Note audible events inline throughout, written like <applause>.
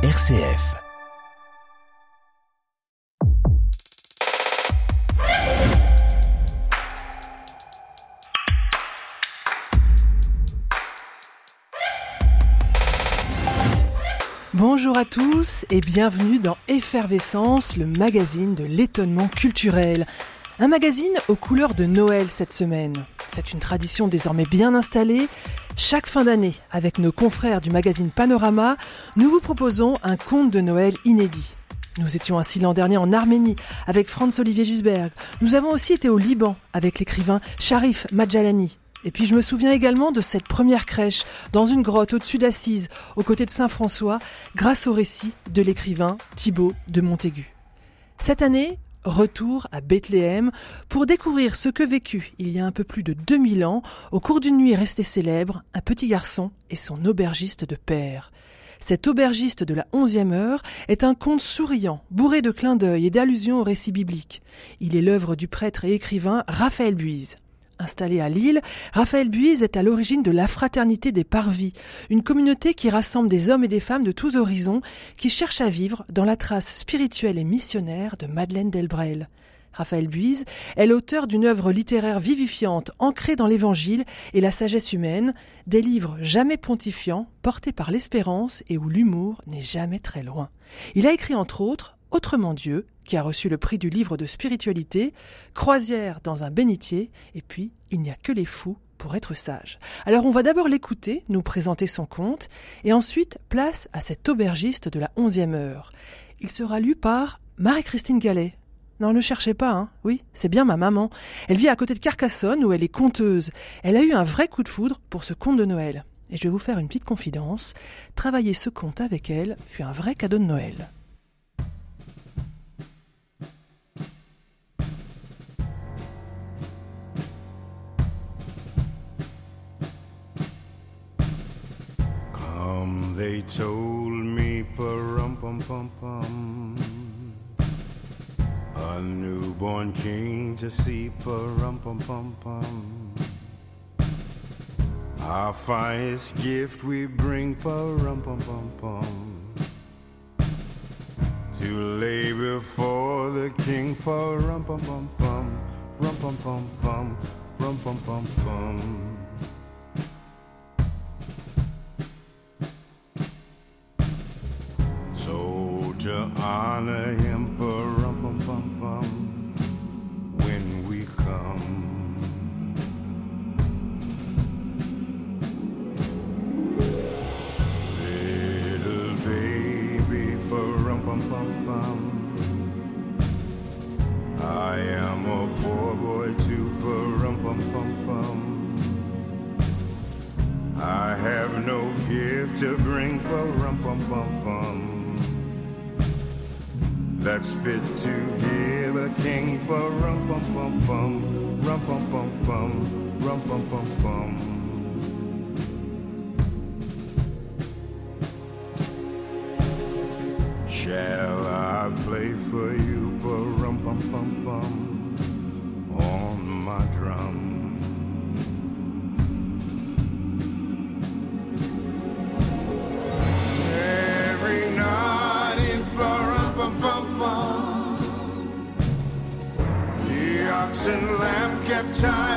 RCF. Bonjour à tous et bienvenue dans Effervescence, le magazine de l'étonnement culturel. Un magazine aux couleurs de Noël cette semaine. C'est une tradition désormais bien installée. Chaque fin d'année, avec nos confrères du magazine Panorama, nous vous proposons un conte de Noël inédit. Nous étions ainsi l'an dernier en Arménie avec Franz-Olivier Gisberg. Nous avons aussi été au Liban avec l'écrivain Sharif Madjalani. Et puis je me souviens également de cette première crèche dans une grotte au-dessus d'Assise, aux côtés de Saint-François, grâce au récit de l'écrivain Thibaut de Montaigu. Cette année, retour à Bethléem pour découvrir ce que vécut il y a un peu plus de 2000 ans, au cours d'une nuit restée célèbre, un petit garçon et son aubergiste de père. Cet aubergiste de la onzième heure est un conte souriant, bourré de clins d'œil et d'allusions au récit biblique. Il est l'œuvre du prêtre et écrivain Raphaël Buise. Installé à Lille, Raphaël Buise est à l'origine de la Fraternité des Parvis, une communauté qui rassemble des hommes et des femmes de tous horizons qui cherchent à vivre dans la trace spirituelle et missionnaire de Madeleine Delbrel. Raphaël Buise est l'auteur d'une œuvre littéraire vivifiante ancrée dans l'Évangile et la sagesse humaine, des livres jamais pontifiants, portés par l'espérance et où l'humour n'est jamais très loin. Il a écrit entre autres Autrement Dieu, qui a reçu le prix du livre de spiritualité, Croisière dans un bénitier, et puis Il n'y a que les fous pour être sages. Alors on va d'abord l'écouter, nous présenter son conte, et ensuite place à cet aubergiste de la onzième heure. Il sera lu par Marie-Christine Gallet. Non, ne cherchez pas, hein. Oui, c'est bien ma maman. Elle vit à côté de Carcassonne où elle est conteuse. Elle a eu un vrai coup de foudre pour ce conte de Noël. Et je vais vous faire une petite confidence. Travailler ce conte avec elle fut un vrai cadeau de Noël. They told me, pum pum pum pum. A newborn king to see, pum pum pum pum. Our finest gift we bring, pum pum pum pum. To lay before the king, pum pum pum pum, rum pum pum pum, rum pum pum pum. to honor him for rum bum bum bum when we come. Little baby, for rum bum bum bum. I am a poor boy too, for rum bum bum bum. I have no gift to bring, for rum bum bum bum. That's fit to give a king, pum pum pum pum, rum pum pum pum, rum pum pum pum. Shall I play for you, for rum pum pum pum, on my drum? Time,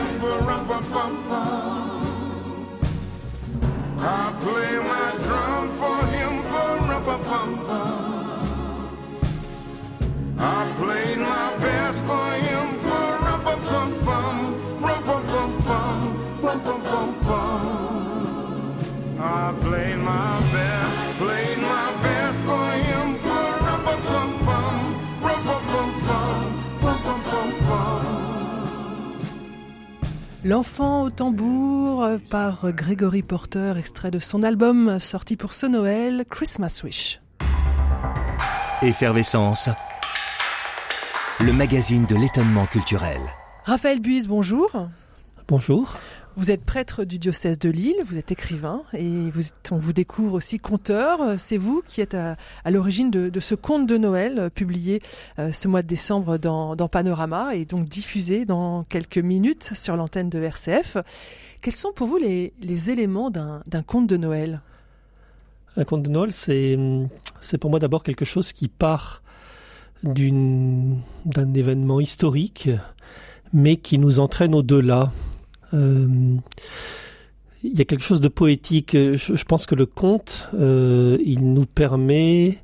L'enfant au tambour euh, par Gregory Porter, extrait de son album sorti pour ce Noël, Christmas Wish. Effervescence. Le magazine de l'étonnement culturel. Raphaël Buise, bonjour. Bonjour. Vous êtes prêtre du diocèse de Lille, vous êtes écrivain et on vous découvre aussi conteur. C'est vous qui êtes à, l'origine de, ce conte de Noël euh, publié euh, ce mois de décembre dans, Panorama et donc diffusé dans quelques minutes sur l'antenne de RCF. Quels sont pour vous les, éléments d'un conte de Noël? Un conte de Noël, c'est pour moi d'abord quelque chose qui part d'un événement historique, mais qui nous entraîne au-delà. Euh, il y a quelque chose de poétique. Je, je pense que le conte, euh, il nous permet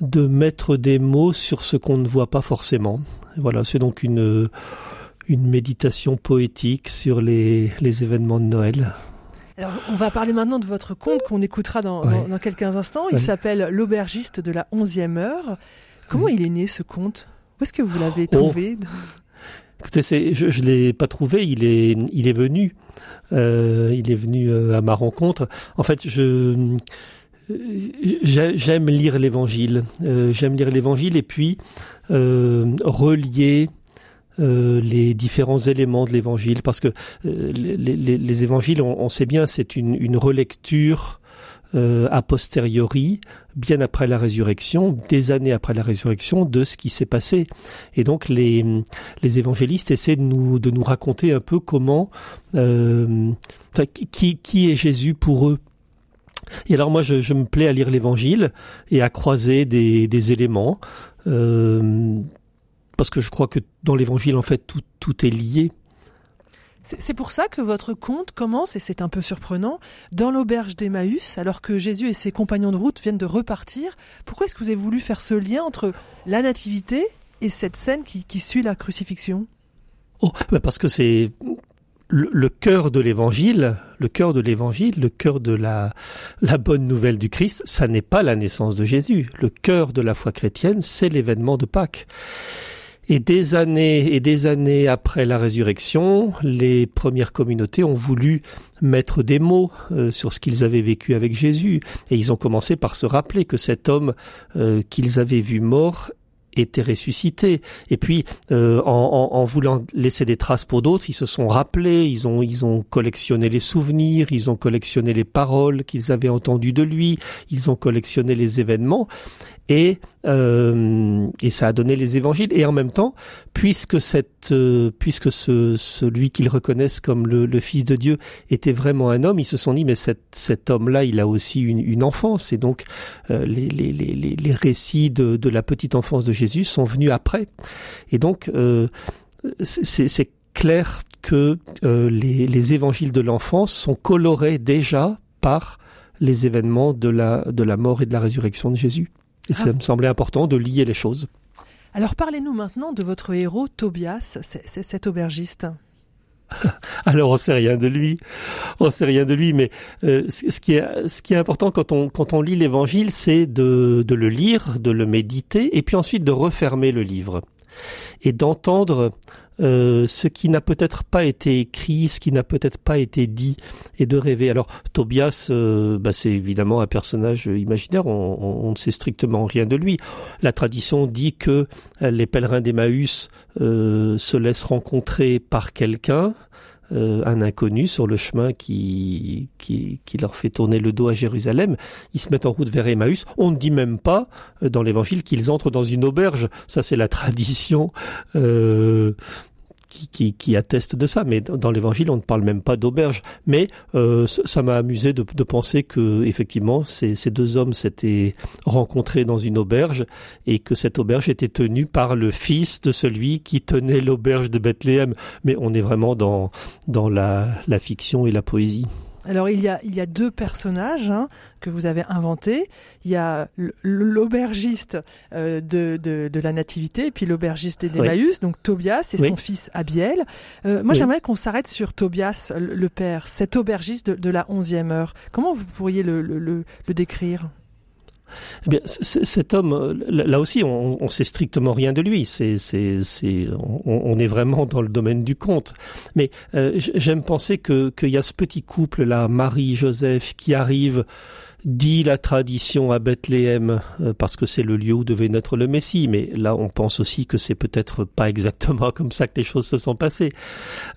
de mettre des mots sur ce qu'on ne voit pas forcément. Voilà, c'est donc une une méditation poétique sur les, les événements de Noël. Alors, on va parler maintenant de votre conte qu'on écoutera dans, Ouais. dans, dans quelques instants. Il Ouais. s'appelle L'aubergiste de la 11e heure. Comment il est né ce conte? Où est-ce que vous l'avez Oh. Écoutez, c'est, je ne l'ai pas trouvé, il est, il est venu. Euh, il est venu euh, à ma rencontre. En fait, je j'ai- j'aime lire l'évangile. Euh, j'aime lire l'évangile et puis euh, relier euh, les différents éléments de l'évangile parce que euh, les, les- les évangiles, on, on sait bien, c'est une, une relecture euh, a posteriori, bien après la résurrection, des années après la résurrection, de ce qui s'est passé. Et donc les, les évangélistes essaient de nous, de nous raconter un peu comment, euh, qui, qui est Jésus pour eux. Et alors moi, je, je me plais à lire l'Évangile et à croiser des, des éléments, euh, parce que je crois que dans l'Évangile, en fait, tout, tout est lié. C'est pour ça que votre conte commence, et c'est un peu surprenant, dans l'auberge d'Emmaüs, alors que Jésus et ses compagnons de route viennent de repartir. Pourquoi est-ce que vous avez voulu faire ce lien entre la nativité et cette scène qui, suit la crucifixion? Oh, bah parce que c'est le, le cœur de l'évangile, le cœur de l'évangile, le cœur de la, la bonne nouvelle du Christ, ça n'est pas la naissance de Jésus. Le cœur de la foi chrétienne, c'est l'événement de Pâques. Et des années et des années après la résurrection, les premières communautés ont voulu mettre des mots euh, sur ce qu'ils avaient vécu avec Jésus. Et ils ont commencé par se rappeler que cet homme euh, qu'ils avaient vu mort était ressuscité. Et puis, euh, en, en, en voulant laisser des traces pour d'autres, ils se sont rappelés, ils ont, ils ont collectionné les souvenirs, ils ont collectionné les paroles qu'ils avaient entendues de lui, ils ont collectionné les événements, et, euh, et ça a donné les évangiles. Et en même temps, puisque cette, euh, puisque ce, celui qu'ils reconnaissent comme le, le Fils de Dieu était vraiment un homme, ils se sont dit mais cet, cet homme-là, il a aussi une, une enfance, et donc euh, les, les, les, les récits de, de la petite enfance de Jésus sont venus après. Et donc, euh, c'est c'est clair que euh, les, les évangiles de l'enfance sont colorés déjà par les événements de la, de la mort et de la résurrection de Jésus. Et ça Ah. me semblait important de lier les choses. Alors parlez-nous maintenant de votre héros, Tobias, c'est cet aubergiste. <laughs> Alors on sait rien de lui, on sait rien de lui, mais euh, ce ce qui est ce qui est important quand on quand on lit l'Évangile, c'est de de le lire, de le méditer, et puis ensuite de refermer le livre et d'entendre euh, ce qui n'a peut-être pas été écrit, ce qui n'a peut-être pas été dit, et de rêver. Alors Tobias, euh, bah, c'est évidemment un personnage imaginaire, on, on- ne sait strictement rien de lui. La tradition dit que euh, les pèlerins d'Emmaüs euh, se laissent rencontrer par quelqu'un, euh, un inconnu sur le chemin qui, qui, qui leur fait tourner le dos à Jérusalem. Ils se mettent en route vers Emmaüs. On ne dit même pas dans l'évangile qu'ils entrent dans une auberge. Ça, c'est la <laughs> tradition euh, qui, qui, qui atteste de ça. Mais dans l'évangile, on ne parle même pas d'auberge. Mais euh, ça m'a amusé de, de penser que effectivement, ces, ces deux hommes s'étaient rencontrés dans une auberge et que cette auberge était tenue par le fils de celui qui tenait l'auberge de Bethléem. Mais on est vraiment dans, dans la, la fiction et la poésie. Alors il y a, il y a deux personnages hein, que vous avez inventés. Il y a l'aubergiste euh, de, de, de la Nativité et puis l'aubergiste d'Emmaüs, donc Tobias et Oui. son fils Abiel. Euh, moi Oui. j'aimerais qu'on s'arrête sur Tobias, le, le père, cet aubergiste de, de la onzième heure. Comment vous pourriez le, le, le, le décrire? Eh bien, cet homme, euh, là aussi, on, sait strictement rien de lui. C'est, c'est, c'est, on, est vraiment dans le domaine du conte. Mais euh, j'aime penser que qu'il y a ce petit couple là, Marie, Joseph, qui arrive, dit la tradition à Bethléem euh, parce que c'est le lieu où devait naître le Messie. Mais là, on pense aussi que c'est peut-être pas exactement <laughs> comme ça que les choses se sont passées.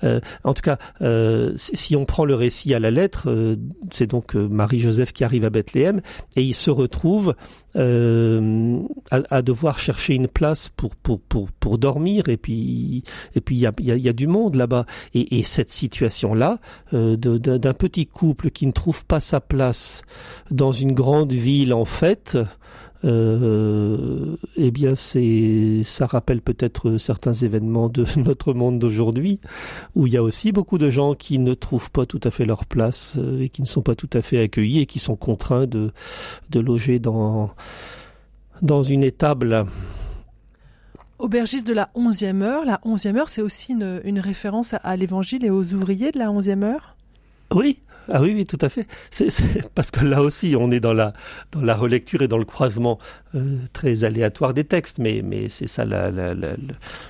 Euh, en tout cas, euh, si on prend le récit à la lettre, c'est donc Marie-Joseph qui arrive à Bethléem et ils se retrouvent euh, à, à, devoir chercher une place pour pour pour pour dormir et puis et puis il y a il y a, du monde là-bas. Et, et cette situation là euh, d'un petit couple qui ne trouve pas sa place dans une grande ville en fait euh, eh bien, c'est, ça rappelle peut-être certains événements de <laughs> notre monde d'aujourd'hui, où il y a aussi beaucoup de gens qui ne trouvent pas tout à fait leur place euh, et qui ne sont pas tout à fait accueillis et qui sont contraints de, de loger dans, dans une étable. Aubergiste de la 11e heure, la 11e heure, c'est aussi une, une référence à, à l'évangile et aux ouvriers de la 11e heure? Oui, ah oui, oui, tout à fait. C'est, <laughs> parce que là aussi, on est dans la dans la relecture et dans le croisement euh, très aléatoire des textes, mais mais c'est ça la, la, la,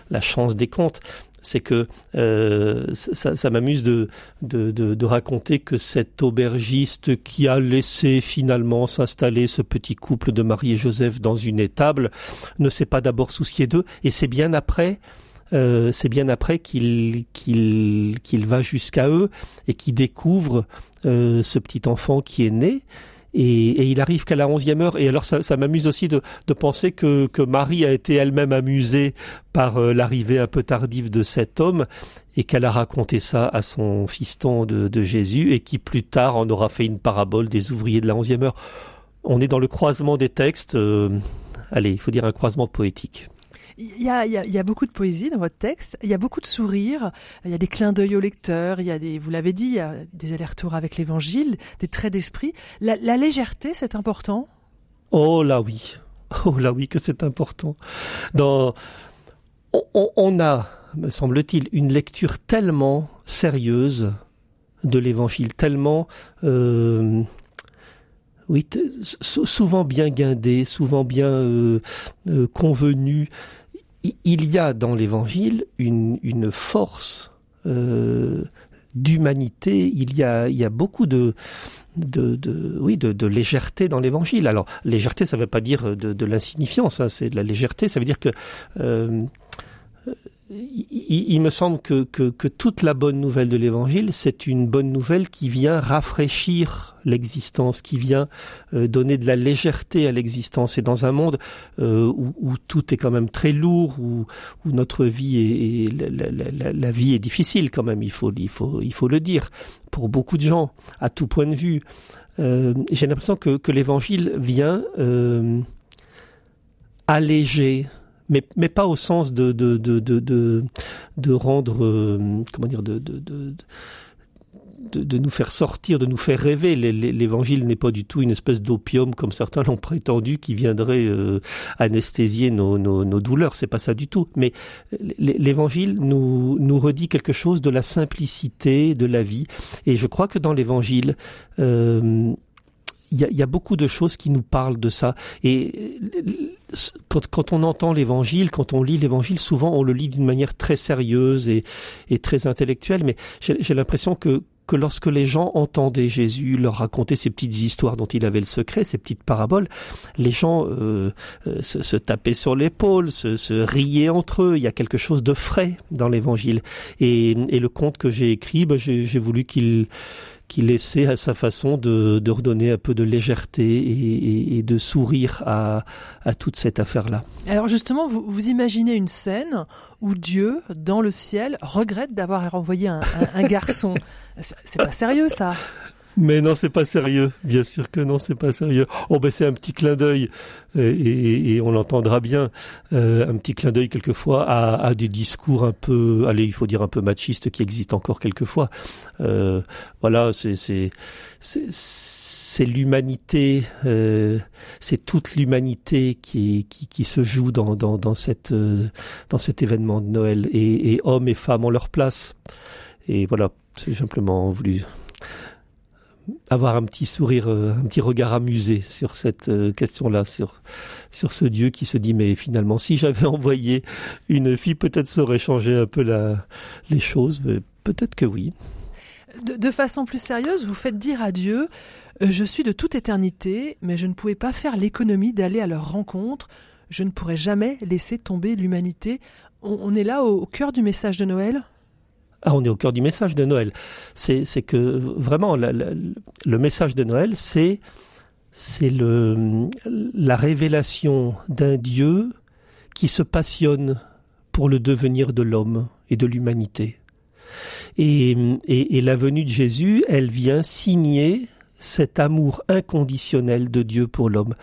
la chance des contes c'est que euh, ça, m'amuse de, de, de, raconter que cet aubergiste qui a laissé finalement s'installer ce petit couple de Marie et Joseph dans une étable ne s'est pas d'abord soucié d'eux, et c'est bien après euh, c'est bien après qu'il qu'il qu'il va jusqu'à eux et qu'il découvre euh, ce petit enfant qui est né. Et, et, il arrive qu'à la onzième heure. Et alors, ça, ça m'amuse aussi de, de, penser que, que Marie a été elle-même amusée par euh, l'arrivée un peu tardive de cet homme et qu'elle a raconté ça à son fiston de, de, Jésus et qui plus tard en aura fait une parabole des ouvriers de la onzième heure. On est dans le croisement des textes. allez, il faut dire un croisement poétique. Il y, a, beaucoup de poésie dans votre texte, il y a beaucoup de sourires, il y a des clins d'œil au lecteur, il y a des, vous l'avez dit, il y a des allers-retours avec l'évangile, des traits d'esprit. La, légèreté, c'est important? Oh là oui, oh là oui que c'est important. On a, me semble-t-il, une lecture tellement sérieuse de l'évangile, tellement... Euh, oui, souvent bien guindé, souvent bien euh, euh, convenu, il y a dans l'Évangile une, force euh, d'humanité. Il y a, beaucoup de, oui, de, légèreté dans l'Évangile. Alors, légèreté, ça ne veut pas dire de, de l'insignifiance. Hein, c'est de la légèreté. Ça veut dire que euh, il, me semble que, que, toute la bonne nouvelle de l'Évangile, c'est une bonne nouvelle qui vient rafraîchir l'existence, qui vient euh, donner de la légèreté à l'existence. Et dans un monde euh, où, tout est quand même très lourd, où, notre vie la, vie est difficile quand même, il faut, il faut, il faut le dire, pour beaucoup de gens, à tout point de vue. Euh, J'ai l'impression que, que l'Évangile vient alléger mais, mais pas au sens de, de, de, de, de, rendre, euh, comment dire, de, de, de, de, de nous faire sortir, de nous faire rêver. L'évangile n'est pas du tout une espèce d'opium, comme certains <laughs> l'ont prétendu, qui viendrait euh, anesthésier nos, nos, nos douleurs. C'est pas ça du tout. Mais l'évangile nous, nous redit quelque chose de la simplicité de la vie. Et je crois que dans l'évangile, euh, il y a, y a, beaucoup de choses qui nous parlent de ça. Et quand, quand on entend l'évangile, quand on lit l'évangile, souvent on le lit d'une manière très sérieuse et, et très intellectuelle, mais j'ai l'impression que, que lorsque les gens entendaient Jésus leur raconter ces petites histoires dont il avait le secret, ces petites paraboles, les gens euh, euh, se, se, tapaient sur l'épaule, se, se, riaient entre eux. Il y a quelque chose de frais dans l'évangile. Et, et, le conte que j'ai écrit, ben, j'ai voulu qu'il qu'il essaie à sa façon de, redonner un peu de légèreté et, de sourire à, toute cette affaire-là. Alors justement, vous, imaginez une scène où Dieu, dans le ciel, regrette d'avoir envoyé un, un, un garçon. <laughs> C'est pas sérieux ça mais non, c'est pas sérieux. Bien sûr que non, c'est pas sérieux. Oh ben c'est un petit clin d'œil et, et, et, on l'entendra bien. Euh, un petit clin d'œil quelquefois à, à, des discours un peu, allez, il faut dire un peu machistes qui existent encore quelquefois. Euh, voilà, c'est c'est c'est l'humanité, euh, c'est toute l'humanité qui, qui, qui se joue dans dans dans cette euh, dans cet événement de Noël et, et hommes et femmes ont leur place. Et voilà, c'est simplement voulu avoir un petit sourire, euh, un petit regard amusé sur cette euh, question-là, sur, sur ce Dieu qui se dit mais finalement si j'avais <laughs> envoyé une fille, peut-être ça aurait changé un peu la, les choses, peut-être que oui. De, façon plus sérieuse, vous faites dire à Dieu euh, Je suis de toute éternité, mais je ne pouvais pas faire l'économie d'aller à leur rencontre. Je ne pourrais jamais laisser tomber l'humanité. On, on, est là au, au cœur du message de Noël? Ah, on est au cœur du message de Noël. C'est que vraiment le message de Noël, c'est c'est la révélation d'un Dieu qui se passionne pour le devenir de l'homme et de l'humanité. Et, et, la venue de Jésus, elle vient signer cet amour inconditionnel de Dieu pour l'homme.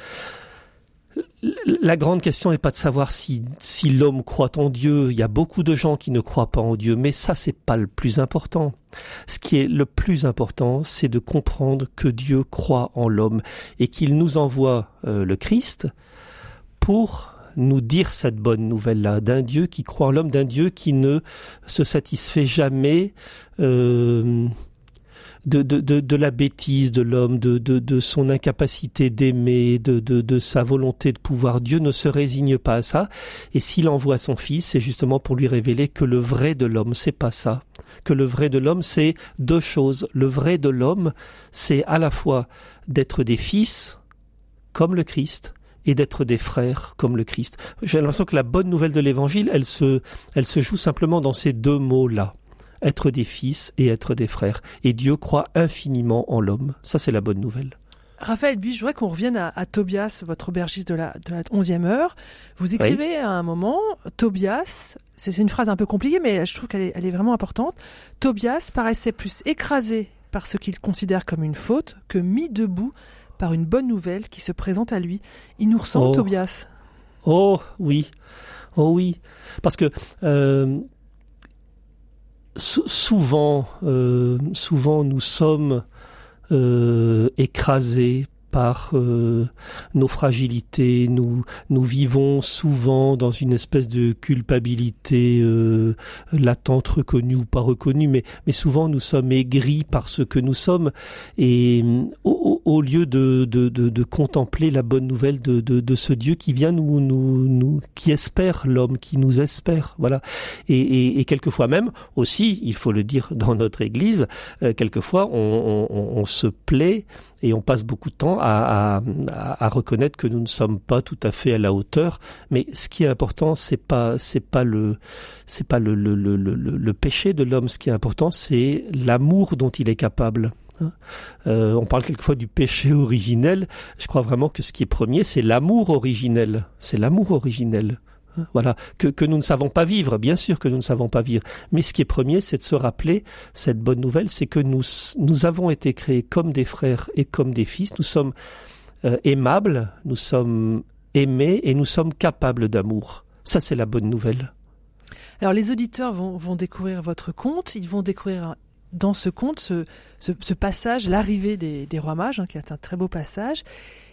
La grande question n'est pas de savoir si, si l'homme croit en Dieu. Il y a beaucoup de gens qui ne croient pas en Dieu, mais ça c'est pas le plus important. Ce qui est le plus important, c'est de comprendre que Dieu croit en l'homme et qu'il nous envoie euh, le Christ pour nous dire cette bonne nouvelle-là, d'un Dieu qui croit en l'homme, d'un Dieu qui ne se satisfait jamais euh, de, de, de, de, la bêtise de l'homme, de, de, de son incapacité d'aimer, de, de, de sa volonté de pouvoir. Dieu ne se résigne pas à ça, et s'il envoie son Fils, c'est justement pour lui révéler que le vrai de l'homme, c'est pas ça. Que le vrai de l'homme, c'est deux choses. Le vrai de l'homme, c'est à la fois d'être des fils, comme le Christ, et d'être des frères comme le Christ. J'ai l'impression que la bonne nouvelle de l'évangile, elle se, elle se joue simplement dans ces deux mots-là. Être des fils et être des frères. Et Dieu croit infiniment en l'homme. Ça, c'est la bonne nouvelle. Raphaël Buis, je voudrais qu'on revienne à, à, Tobias, votre aubergiste de la, de la 11e heure. Vous écrivez oui. à un moment, Tobias, c'est une phrase un peu compliquée, mais je trouve qu'elle est, elle est vraiment importante. Tobias paraissait plus écrasé par ce qu'il considère comme une faute que mis debout par une bonne nouvelle qui se présente à lui. Il nous ressemble, oh. Tobias? Oh oui, oh oui, parce que euh, souvent, euh, souvent nous sommes euh, écrasés par euh, nos fragilités. Nous, nous vivons souvent dans une espèce de culpabilité euh, latente, reconnue ou pas reconnue, mais, mais souvent nous sommes aigris par ce que nous sommes et au, au lieu de, de, de, de, contempler la bonne nouvelle de, de, de ce Dieu qui vient nous, nous, nous qui espère l'homme, qui nous espère, voilà. Et, et, et, quelquefois même aussi, il faut le dire dans notre Église, euh, quelquefois on, on, on se plaît et on passe beaucoup de temps à, à, à, reconnaître que nous ne sommes pas tout à fait à la hauteur. Mais ce qui est important, c'est pas c'est pas le c'est pas le, le, le, le, péché de l'homme. Ce qui est important, c'est l'amour dont il est capable. Euh, on parle quelquefois du péché originel. Je crois vraiment que ce qui est premier, c'est l'amour originel. C'est l'amour originel. Voilà, que, que, nous ne savons pas vivre, bien sûr que nous ne savons pas vivre. Mais ce qui est premier, c'est de se rappeler cette bonne nouvelle, c'est que nous, nous avons été créés comme des frères et comme des fils. Nous sommes euh, aimables, nous sommes aimés et nous sommes capables d'amour. Ça, c'est la bonne nouvelle. Alors, les auditeurs vont, vont découvrir votre conte. Ils vont découvrir dans ce conte ce passage, l'arrivée des, des, rois mages, hein, qui est un très beau passage.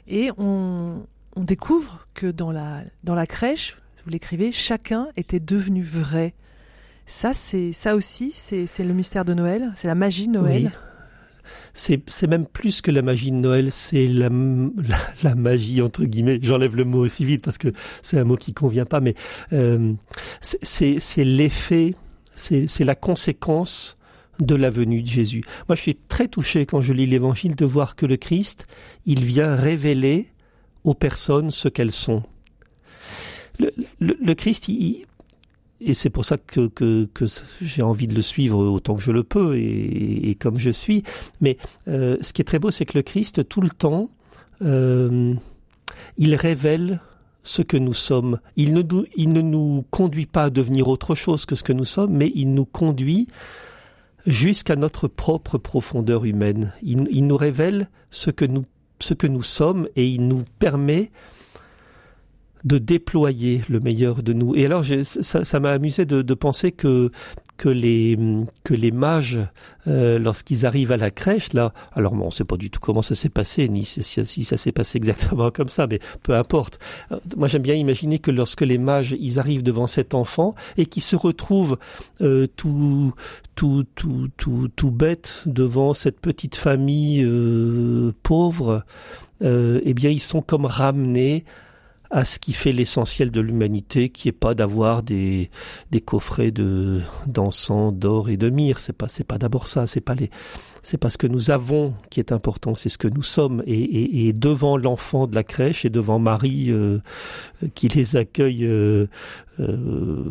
Et on, on découvre que dans la, dans la crèche, vous l'écrivez, chacun était devenu vrai. Ça, c'est ça aussi, c'est le mystère de Noël, c'est la magie de Noël. Oui. C'est même plus que la magie de Noël, c'est la, la, la, magie entre guillemets. J'enlève le mot aussi vite parce que c'est un mot qui convient pas, mais euh, c'est l'effet, c'est la conséquence de la venue de Jésus. Moi, je suis très touché quand je lis l'Évangile de voir que le Christ, il vient révéler aux personnes ce qu'elles sont le, Christ, il, et c'est pour ça que, que, que j'ai envie de le suivre autant que je le peux et, et comme je suis. Mais euh, ce qui est très beau, c'est que le Christ, tout le temps, euh, il révèle ce que nous sommes. Il ne, nous, il ne nous conduit pas à devenir autre chose que ce que nous sommes, mais il nous conduit jusqu'à notre propre profondeur humaine. Il, il nous révèle ce que nous, ce que nous sommes et il nous permet de déployer le meilleur de nous. Et alors, ça m'a amusé de, de, penser que que les que les mages, euh, lorsqu'ils arrivent à la crèche, là, alors bon, on ne sait pas du tout comment ça s'est passé, ni si, si ça s'est passé <laughs> exactement comme ça, mais peu importe. Euh, moi, j'aime bien imaginer que lorsque les mages, ils arrivent devant cet enfant et qu'ils se retrouvent euh, tout tout tout tout tout bête devant cette petite famille euh, pauvre, eh bien, ils sont comme ramenés à ce qui fait l'essentiel de l'humanité, qui est pas d'avoir des, des coffrets de d'encens, d'or et de myrrhe. C'est pas c'est pas d'abord ça. C'est pas les c'est pas ce que nous avons qui est important, c'est ce que nous sommes. Et, et, et devant l'enfant de la crèche et devant Marie euh, qui les accueille euh, euh,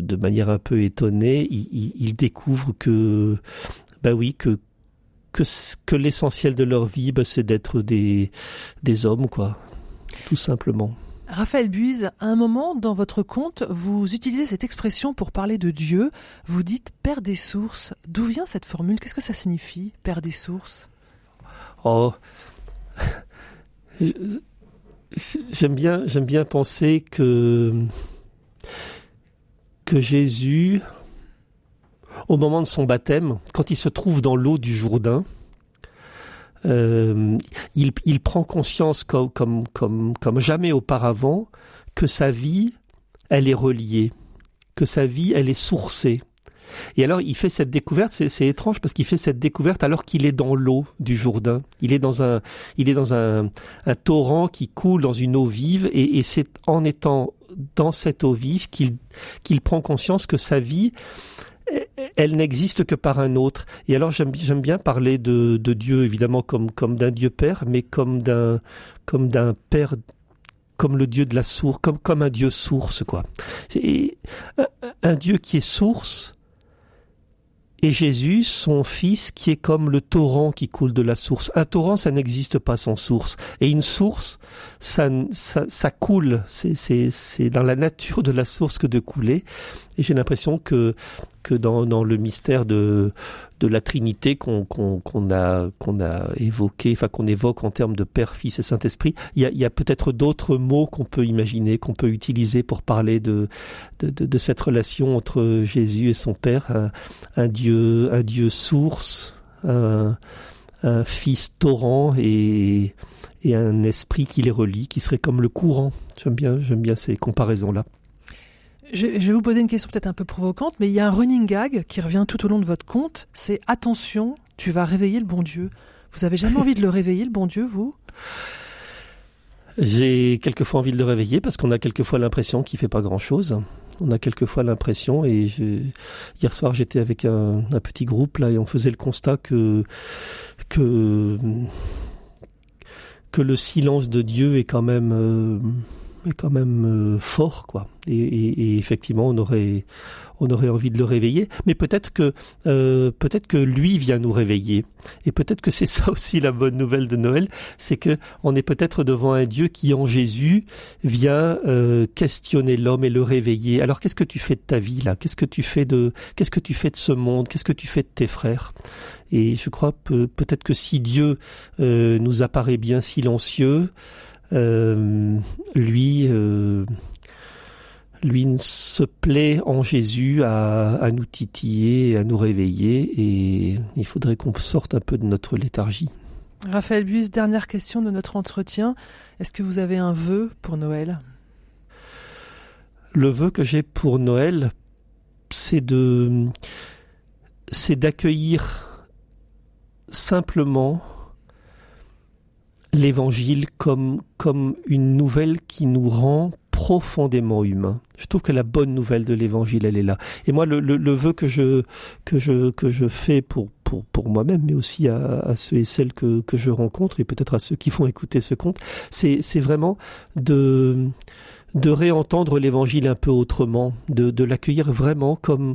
de manière un peu étonnée, il, il, découvre que ben oui que que, que l'essentiel de leur vie, bah, c'est d'être des, des hommes, quoi. Tout simplement. Raphaël Buise, à un moment dans votre conte, vous utilisez cette expression pour parler de Dieu. Vous dites Père des sources. D'où vient cette formule? Qu'est-ce que ça signifie, Père des sources? Oh, j'aime bien, j'aime bien penser que que Jésus, au moment de son baptême, quand il se trouve dans l'eau du Jourdain, euh, il, prend conscience comme, jamais auparavant que sa vie, elle est reliée, que sa vie, elle est sourcée. Et alors, il fait cette découverte, c'est étrange parce qu'il fait cette découverte alors qu'il est dans l'eau du Jourdain. Il est dans un, il est dans un, torrent qui coule dans une eau vive et, c'est en étant dans cette eau vive qu'il prend conscience que sa vie, elle n'existe que par un autre. Et alors j'aime bien parler de, de, Dieu évidemment comme, comme d'un Dieu Père, mais comme d'un Père comme le Dieu de la source, comme comme un Dieu source quoi. Et un, un Dieu qui est source, et Jésus, son fils, qui est comme le torrent qui coule de la source. Un torrent, ça n'existe pas sans source. Et une source, ça, ça, ça coule. C'est dans la nature de la source que de couler. Et j'ai l'impression que, que dans, dans le mystère de, de la Trinité qu'on qu'on a, qu'on a évoqué, enfin qu'on évoque en termes de Père, Fils et Saint-Esprit, il y a, a peut-être d'autres mots qu'on peut imaginer, qu'on peut utiliser pour parler de, de, de, de, cette relation entre Jésus et son Père, un, un Dieu, un Dieu source, un, un Fils torrent et, et un esprit qui les relie, qui serait comme le courant. J'aime bien, j'aime bien ces comparaisons-là. Je, vais vous poser une question peut-être un peu provocante, mais il y a un running gag qui revient tout au long de votre conte, c'est attention, tu vas réveiller le bon Dieu. Vous avez jamais envie de le réveiller, le bon Dieu, vous? J'ai quelquefois envie de le réveiller parce qu'on a quelquefois l'impression qu'il fait pas grand-chose. On a quelquefois l'impression, et hier soir j'étais avec un, un, petit groupe là et on faisait le constat que que que le silence de Dieu est quand même euh, est quand même euh, fort, quoi. Et, et, et, effectivement, on aurait, on aurait envie de le réveiller. Mais peut-être que, euh, peut-être que lui vient nous réveiller. Et peut-être que c'est <laughs> ça aussi la bonne nouvelle de Noël, c'est que on est peut-être devant un Dieu qui, en Jésus, vient euh, questionner l'homme et le réveiller. Alors, qu'est-ce que tu fais de ta vie là? Qu'est-ce que tu fais de, qu'est-ce que tu fais de ce monde? Qu'est-ce que tu fais de tes frères? Et je crois peut, peut-être que si Dieu euh, nous apparaît bien silencieux, lui, euh, lui se plaît en Jésus à, à, nous titiller, à nous réveiller, et il faudrait qu'on sorte un peu de notre léthargie. Raphaël Buis, dernière question de notre entretien. Est-ce que vous avez un vœu pour Noël? Le vœu que j'ai pour Noël, c'est de, c'est d'accueillir simplement l'évangile comme, comme une nouvelle qui nous rend profondément humains. Je trouve que la bonne nouvelle de l'évangile, elle est là. Et moi, le, le, le vœu que je, que je, que je fais pour, pour, pour moi-même, mais aussi à, à, ceux et celles que, que je rencontre, et peut-être à ceux qui font écouter ce conte, c'est, c'est vraiment de, de réentendre l'évangile un peu autrement, de, de l'accueillir vraiment comme,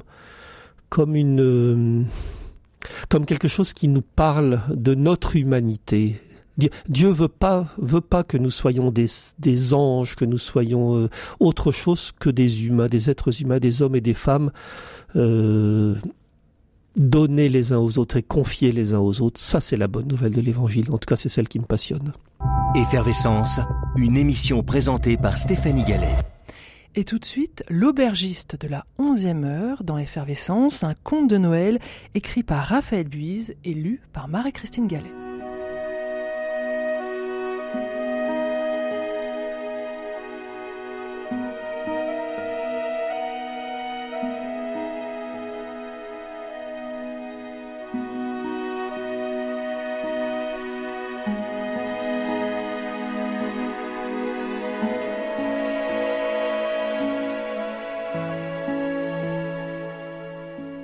comme une, comme quelque chose qui nous parle de notre humanité, Dieu veut pas veut pas que nous soyons des, des anges, que nous soyons euh, autre chose que des humains, des êtres humains, des hommes et des femmes euh, donnés les uns aux autres et confiés les uns aux autres. Ça, c'est la bonne nouvelle de l'Évangile. En tout cas, c'est celle qui me passionne. Effervescence, une émission présentée par Stéphanie Gallet. Et tout de suite, l'aubergiste de la 11e heure dans Effervescence, un conte de Noël écrit par Raphaël Buise et lu par Marie-Christine Gallet.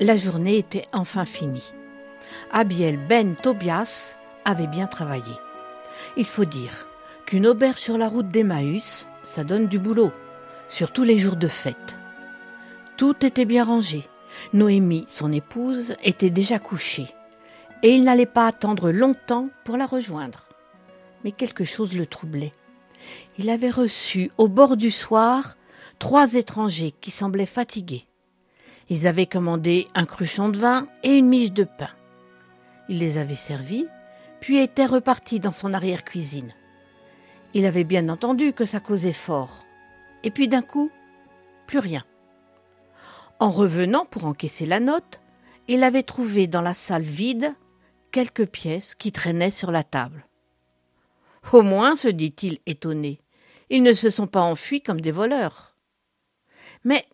La journée était enfin finie. Abiel Ben Tobias avait bien travaillé. Il faut dire qu'une auberge sur la route d'Emmaüs, ça donne du boulot, surtout les jours de fête. Tout était bien rangé. Noémie, son épouse, était déjà couchée. et il n'allait pas attendre longtemps pour la rejoindre. Mais quelque chose le troublait. Il avait reçu au bord du soir trois étrangers qui semblaient fatigués. Ils avaient commandé un cruchon de vin et une miche de pain. Il les avait servis, puis était reparti dans son arrière-cuisine. Il avait bien entendu que ça causait fort. Et puis d'un coup, plus rien. En revenant pour encaisser la note, il avait trouvé dans la salle vide quelques pièces qui traînaient sur la table. Au moins, se dit-il étonné, ils ne se sont pas enfuis comme des voleurs. Mais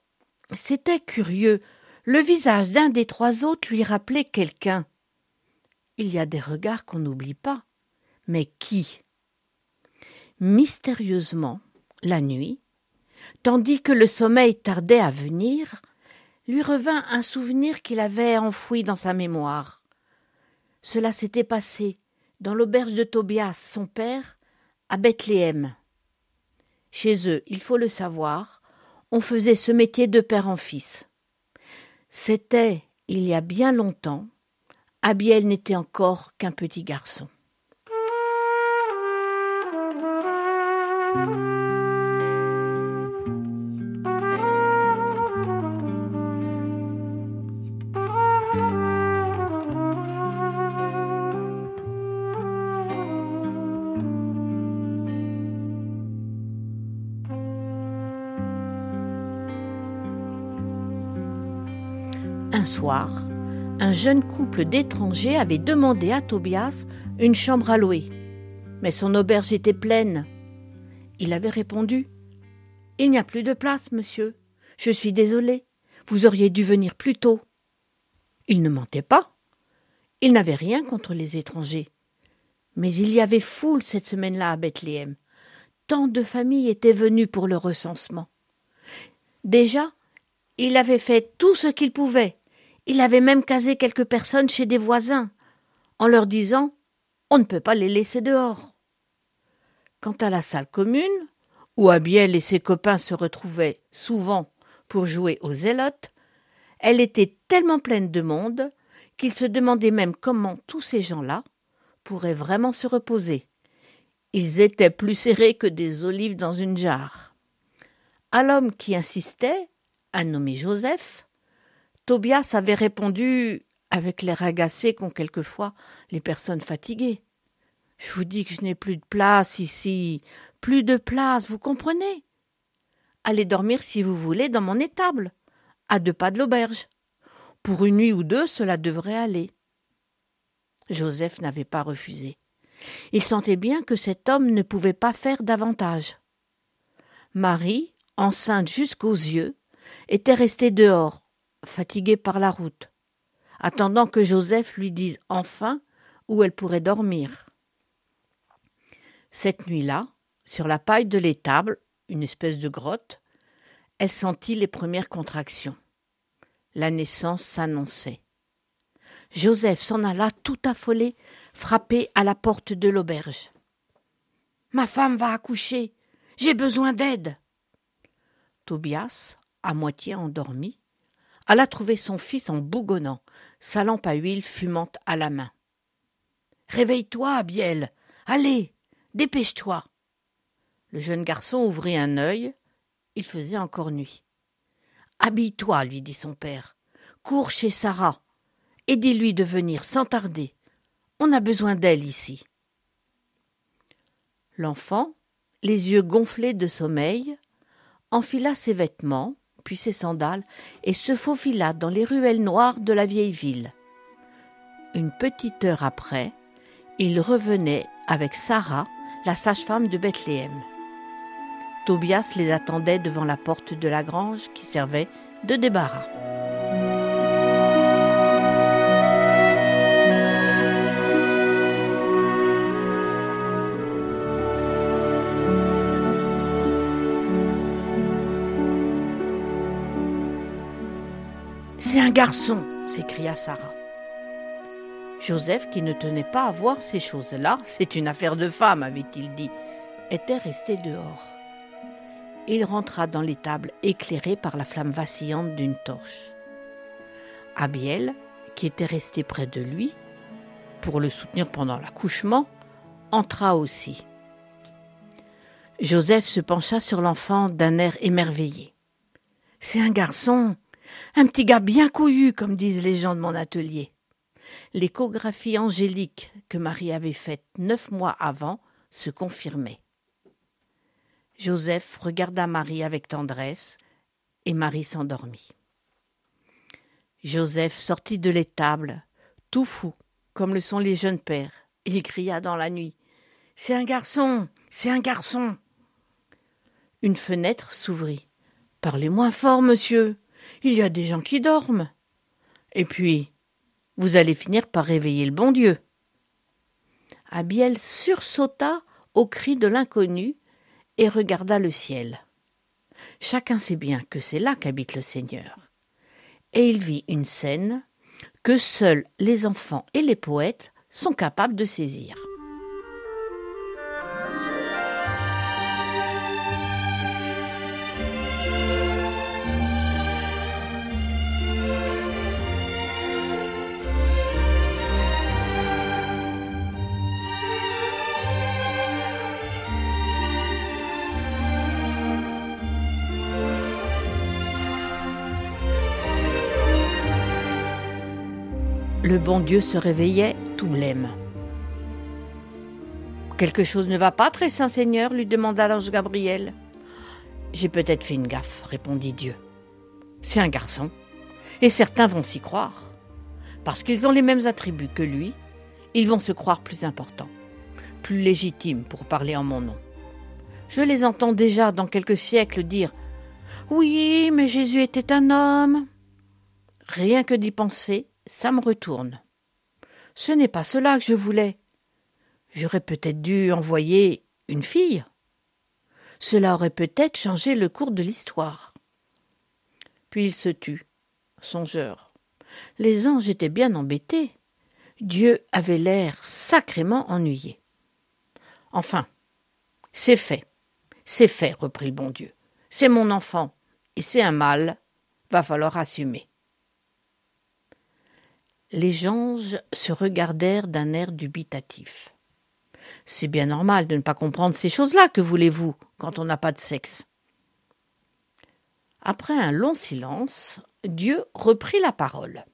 c'était curieux, le visage d'un des trois autres lui rappelait quelqu'un. Il y a des regards qu'on n'oublie pas. Mais qui? Mystérieusement, la nuit, tandis que le sommeil tardait à venir, lui revint un souvenir qu'il avait enfoui dans sa mémoire. Cela s'était passé dans l'auberge de Tobias, son père, à Bethléem. Chez eux, il faut le savoir, on faisait ce métier de père en fils. C'était, il y a bien longtemps, Abiel n'était encore qu'un petit garçon. Un jeune couple d'étrangers avait demandé à Tobias une chambre à louer. Mais son auberge était pleine. Il avait répondu Il n'y a plus de place, monsieur. Je suis désolé. Vous auriez dû venir plus tôt. Il ne mentait pas. Il n'avait rien contre les étrangers. Mais il y avait foule cette semaine-là à Bethléem. Tant de familles étaient venues pour le recensement. Déjà, il avait fait tout ce qu'il pouvait il avait même casé quelques personnes chez des voisins, en leur disant On ne peut pas les laisser dehors. Quant à la salle commune, où Abiel et ses copains se retrouvaient souvent pour jouer aux zélotes, elle était tellement pleine de monde qu'il se demandait même comment tous ces gens-là pourraient vraiment se reposer. Ils étaient plus serrés que des olives dans une jarre. À l'homme qui insistait, un nommé Joseph, Tobias avait répondu avec l'air agacé qu'ont quelquefois les personnes fatiguées. Je vous dis que je n'ai plus de place ici, plus de place, vous comprenez? Allez dormir si vous voulez dans mon étable, à deux pas de l'auberge. Pour une nuit ou deux, cela devrait aller. Joseph n'avait pas refusé. Il sentait bien que cet homme ne pouvait pas faire davantage. Marie, enceinte jusqu'aux yeux, était restée dehors, fatiguée par la route, attendant que Joseph lui dise enfin où elle pourrait dormir. Cette nuit-là, sur la paille de l'étable, une espèce de grotte, elle sentit les premières contractions. La naissance s'annonçait. Joseph s'en alla tout affolé, frapper à la porte de l'auberge. Ma femme va accoucher. J'ai besoin d'aide. Tobias, à moitié endormi, alla trouver son fils en bougonnant, sa lampe à huile fumante à la main. Réveille-toi, Abiel. Allez, dépêche-toi. Le jeune garçon ouvrit un œil. Il faisait encore nuit. Habille-toi, lui dit son père. Cours chez Sarah et dis-lui de venir sans tarder. On a besoin d'elle ici. L'enfant, les yeux gonflés de sommeil, enfila ses vêtements, puis ses sandales, et se faufila dans les ruelles noires de la vieille ville. Une petite heure après, il revenait avec Sarah, la sage-femme de Bethléem. Tobias les attendait devant la porte de la grange qui servait de débarras. C'est un garçon s'écria Sarah. Joseph, qui ne tenait pas à voir ces choses-là, <laughs> c'est une affaire de femme, avait-il dit, était resté dehors. Il rentra dans l'étable éclairée par la flamme vacillante d'une torche. Abiel, qui était resté près de lui, pour le soutenir pendant l'accouchement, entra aussi. Joseph se pencha sur l'enfant d'un air émerveillé. C'est un garçon, un petit gars bien couillu, comme disent les gens de mon atelier. L'échographie angélique que Marie avait faite neuf mois avant se confirmait. Joseph regarda Marie avec tendresse, et Marie s'endormit. Joseph sortit de l'étable, tout fou, comme le sont les jeunes pères. Il cria dans la nuit. C'est un garçon. C'est un garçon. Une fenêtre s'ouvrit. Parlez moins fort, monsieur. Il y a des gens qui dorment. Et puis, vous allez finir par réveiller le bon Dieu. Abiel sursauta au cri de l'inconnu et regarda le ciel. Chacun sait bien que c'est là qu'habite le Seigneur. Et il vit une scène que seuls les enfants et les poètes sont capables de saisir. Bon Dieu se réveillait tout blême. Quelque chose ne va pas, très saint Seigneur lui demanda l'ange Gabriel. J'ai peut-être fait une gaffe, répondit Dieu. C'est un garçon, et certains vont s'y croire. Parce qu'ils ont les mêmes attributs que lui, ils vont se croire plus importants, plus légitimes pour parler en mon nom. Je les entends déjà dans quelques siècles dire Oui, mais Jésus était un homme. Rien que d'y penser, ça me retourne. Ce n'est pas cela que je voulais. J'aurais peut-être dû envoyer une fille. Cela aurait peut-être changé le cours de l'histoire. Puis il se tut, songeur. Les anges étaient bien embêtés. Dieu avait l'air sacrément ennuyé. Enfin, c'est fait. C'est fait, reprit le bon Dieu. C'est mon enfant, et c'est un mal. Va falloir assumer. Les anges se regardèrent d'un air dubitatif. C'est bien normal de ne pas comprendre ces choses-là, que voulez-vous, quand on n'a pas de sexe? Après un long silence, Dieu reprit la parole.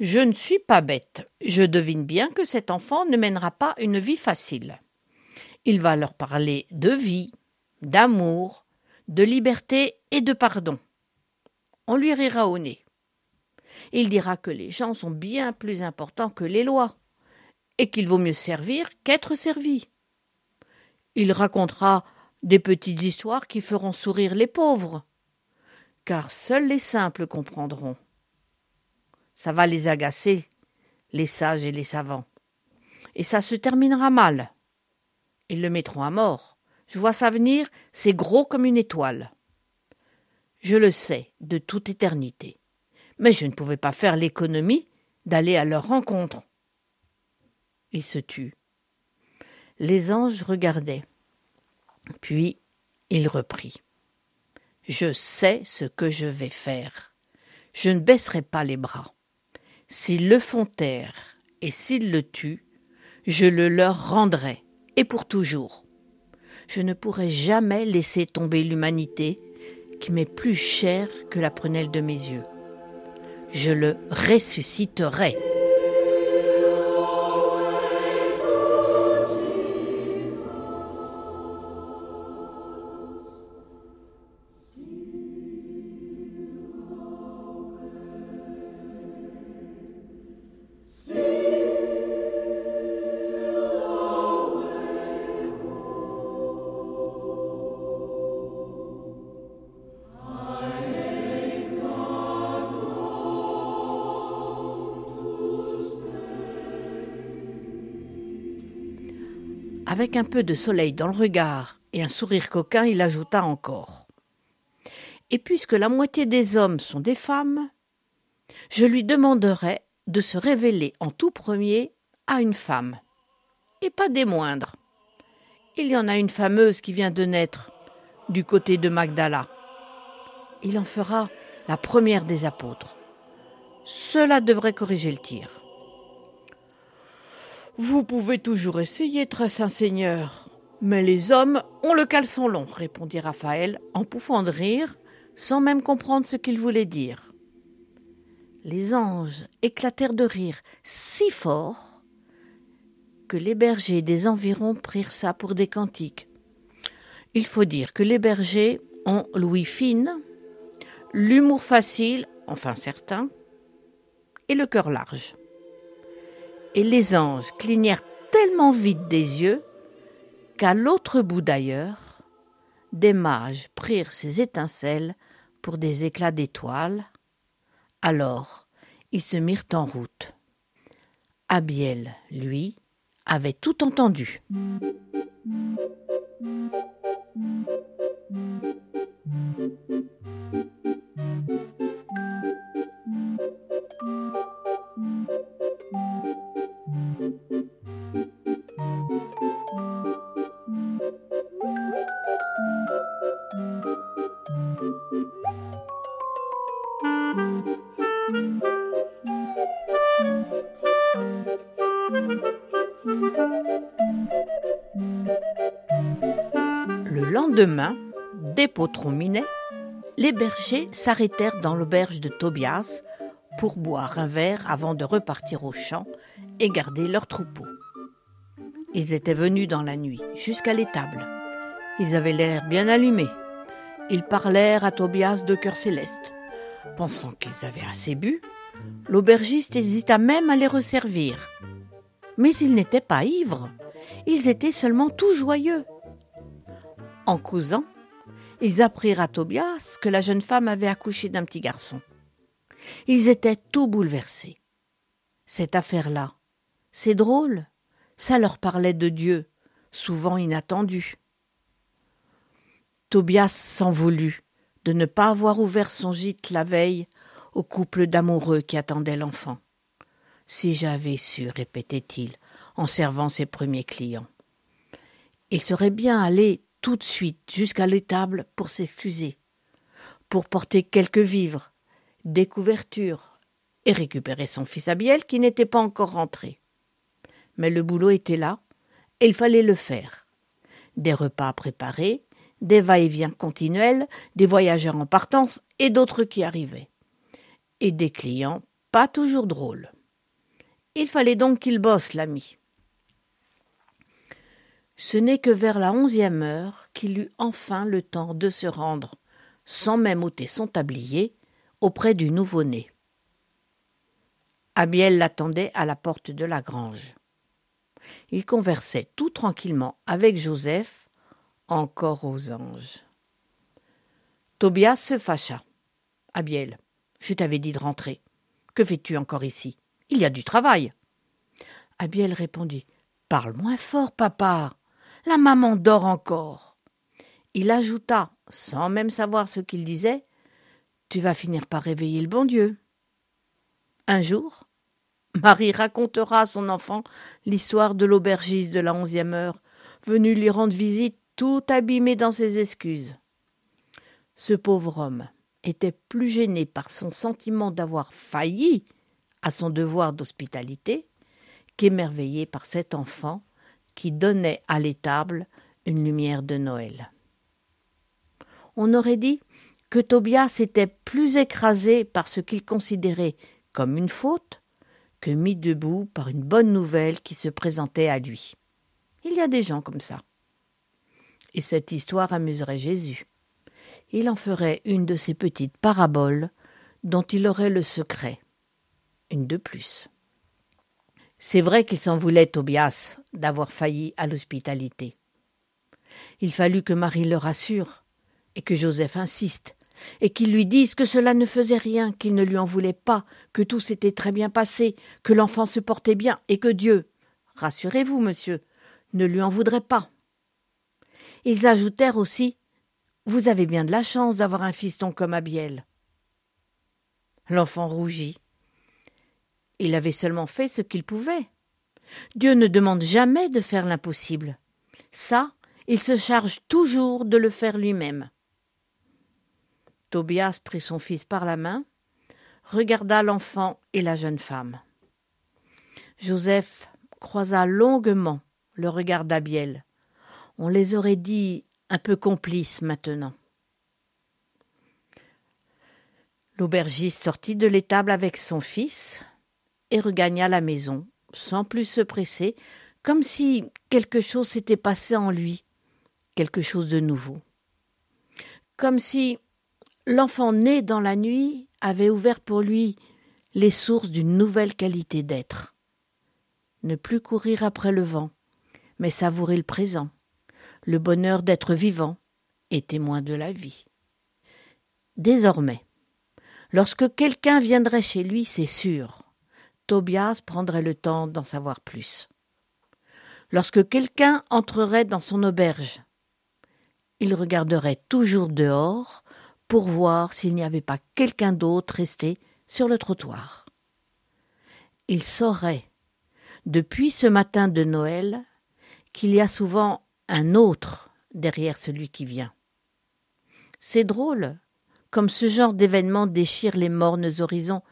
Je ne suis pas bête. Je devine bien que cet enfant ne mènera pas une vie facile. Il va leur parler de vie, d'amour, de liberté et de pardon. On lui rira au nez. Il dira que les gens sont bien plus importants que les lois, et qu'il vaut mieux servir qu'être servi. Il racontera des petites histoires qui feront sourire les pauvres, car seuls les simples comprendront. Ça va les agacer, les sages et les savants. Et ça se terminera mal. Ils le mettront à mort. Je vois ça venir, c'est gros comme une étoile. Je le sais de toute éternité mais je ne pouvais pas faire l'économie d'aller à leur rencontre. Il se tut. Les anges regardaient. Puis il reprit. Je sais ce que je vais faire. Je ne baisserai pas les bras. S'ils le font taire et s'ils le tuent, je le leur rendrai, et pour toujours. Je ne pourrai jamais laisser tomber l'humanité qui m'est plus chère que la prunelle de mes yeux je le ressusciterai. Un peu de soleil dans le regard et un sourire coquin, il ajouta encore. Et puisque la moitié des hommes sont des femmes, je lui demanderai de se révéler en tout premier à une femme, et pas des moindres. Il y en a une fameuse qui vient de naître, du côté de Magdala. Il en fera la première des apôtres. Cela devrait corriger le tir. Vous pouvez toujours essayer, très saint Seigneur. Mais les hommes ont le caleçon long, répondit Raphaël en pouffant de rire, sans même comprendre ce qu'il voulait dire. Les anges éclatèrent de rire si fort que les bergers des environs prirent ça pour des cantiques. Il faut dire que les bergers ont l'ouïe fine, l'humour facile, enfin certain, et le cœur large. Et les anges clignèrent tellement vite des yeux qu'à l'autre bout d'ailleurs, des mages prirent ces étincelles pour des éclats d'étoiles. Alors, ils se mirent en route. Abiel, lui, avait tout entendu. Lendemain, dès minet, les bergers s'arrêtèrent dans l'auberge de Tobias pour boire un verre avant de repartir au champ et garder leur troupeau. Ils étaient venus dans la nuit, jusqu'à l'étable. Ils avaient l'air bien allumés. Ils parlèrent à Tobias de cœur céleste. Pensant qu'ils avaient assez bu, l'aubergiste hésita même à les resservir. Mais ils n'étaient pas ivres, ils étaient seulement tout joyeux. En causant, ils apprirent à Tobias que la jeune femme avait accouché d'un petit garçon. Ils étaient tout bouleversés. Cette affaire-là, c'est drôle, ça leur parlait de Dieu, souvent inattendu. Tobias s'en voulut de ne pas avoir ouvert son gîte la veille au couple d'amoureux qui attendait l'enfant. Si j'avais su, répétait-il, en servant ses premiers clients. Il serait bien allé tout de suite jusqu'à l'étable pour s'excuser, pour porter quelques vivres, des couvertures, et récupérer son fils Abiel qui n'était pas encore rentré. Mais le boulot était là, et il fallait le faire. Des repas préparés, des va-et-vient continuels, des voyageurs en partance et d'autres qui arrivaient. Et des clients pas toujours drôles. Il fallait donc qu'il bosse, l'ami. Ce n'est que vers la onzième heure qu'il eut enfin le temps de se rendre, sans même ôter son tablier, auprès du nouveau-né. Abiel l'attendait à la porte de la grange. Il conversait tout tranquillement avec Joseph, encore aux anges. Tobias se fâcha. Abiel, je t'avais dit de rentrer. Que fais-tu encore ici? Il y a du travail. Abiel répondit Parle moins fort, papa. La maman dort encore. Il ajouta, sans même savoir ce qu'il disait Tu vas finir par réveiller le bon Dieu. Un jour, Marie racontera à son enfant l'histoire de l'aubergiste de la onzième heure, venu lui rendre visite tout abîmé dans ses excuses. Ce pauvre homme était plus gêné par son sentiment d'avoir failli à son devoir d'hospitalité qu'émerveillé par cet enfant qui donnait à l'étable une lumière de Noël. On aurait dit que Tobias était plus écrasé par ce qu'il considérait comme une faute que mis debout par une bonne nouvelle qui se présentait à lui. Il y a des gens comme ça. Et cette histoire amuserait Jésus. Il en ferait une de ces petites paraboles dont il aurait le secret. Une de plus. C'est vrai qu'il s'en voulait, Tobias, d'avoir failli à l'hospitalité. Il fallut que Marie le rassure, et que Joseph insiste, et qu'il lui dise que cela ne faisait rien, qu'il ne lui en voulait pas, que tout s'était très bien passé, que l'enfant se portait bien, et que Dieu, rassurez-vous, monsieur, ne lui en voudrait pas. Ils ajoutèrent aussi Vous avez bien de la chance d'avoir un fiston comme Abiel. L'enfant rougit il avait seulement fait ce qu'il pouvait. Dieu ne demande jamais de faire l'impossible. Ça, il se charge toujours de le faire lui-même. Tobias prit son fils par la main, regarda l'enfant et la jeune femme. Joseph croisa longuement le regard d'Abiel. On les aurait dit un peu complices maintenant. L'aubergiste sortit de l'étable avec son fils et regagna la maison, sans plus se presser, comme si quelque chose s'était passé en lui, quelque chose de nouveau. Comme si l'enfant né dans la nuit avait ouvert pour lui les sources d'une nouvelle qualité d'être. Ne plus courir après le vent, mais savourer le présent, le bonheur d'être vivant et témoin de la vie. Désormais, lorsque quelqu'un viendrait chez lui, c'est sûr, Tobias prendrait le temps d'en savoir plus. Lorsque quelqu'un entrerait dans son auberge, il regarderait toujours dehors pour voir s'il n'y avait pas quelqu'un d'autre resté sur le trottoir. Il saurait, depuis ce matin de Noël, qu'il y a souvent un autre derrière celui qui vient. C'est drôle, comme ce genre d'événement déchire les mornes horizons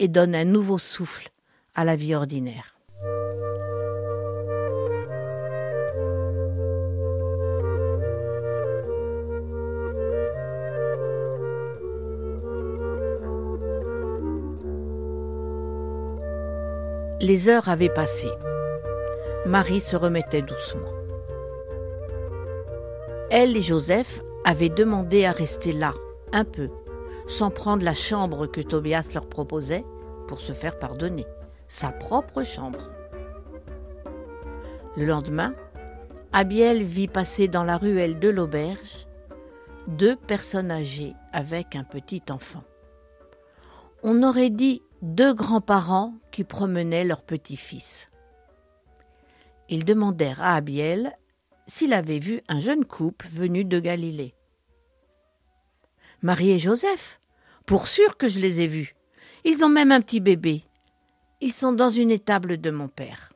et donne un nouveau souffle à la vie ordinaire. Les heures avaient passé. Marie se remettait doucement. Elle et Joseph avaient demandé à rester là, un peu, sans prendre la chambre que Tobias leur proposait pour se faire pardonner, sa propre chambre. Le lendemain, Abiel vit passer dans la ruelle de l'auberge deux personnes âgées avec un petit enfant. On aurait dit deux grands-parents qui promenaient leur petit-fils. Ils demandèrent à Abiel s'il avait vu un jeune couple venu de Galilée. Marie et Joseph, pour sûr que je les ai vus. Ils ont même un petit bébé. Ils sont dans une étable de mon père.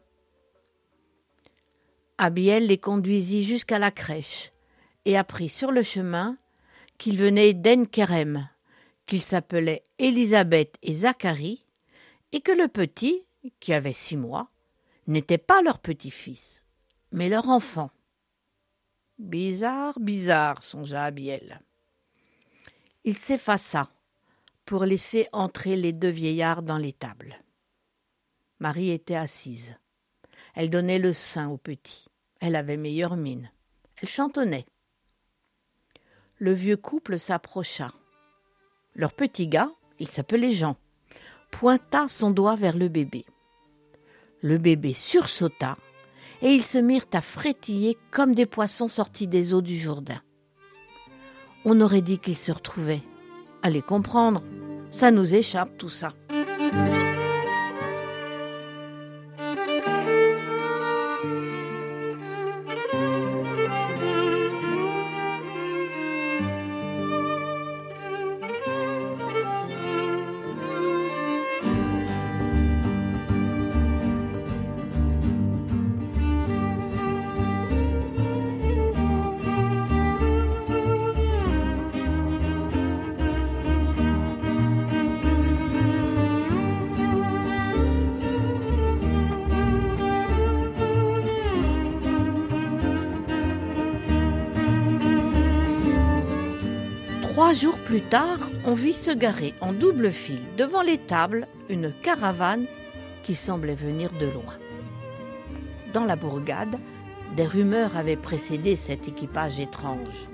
Abiel les conduisit jusqu'à la crèche et apprit sur le chemin qu'ils venaient d'Enkerem, qu'ils s'appelaient Élisabeth et Zacharie, et que le petit, qui avait six mois, n'était pas leur petit-fils, mais leur enfant. Bizarre, bizarre, songea Abiel. Il s'effaça pour laisser entrer les deux vieillards dans l'étable. Marie était assise. Elle donnait le sein au petit. Elle avait meilleure mine. Elle chantonnait. Le vieux couple s'approcha. Leur petit gars, il s'appelait Jean, pointa son doigt vers le bébé. Le bébé sursauta et ils se mirent à frétiller comme des poissons sortis des eaux du Jourdain. On aurait dit qu'ils se retrouvaient. Allez comprendre, ça nous échappe tout ça. Plus tard, on vit se garer en double file devant les tables une caravane qui semblait venir de loin. Dans la bourgade, des rumeurs avaient précédé cet équipage étrange.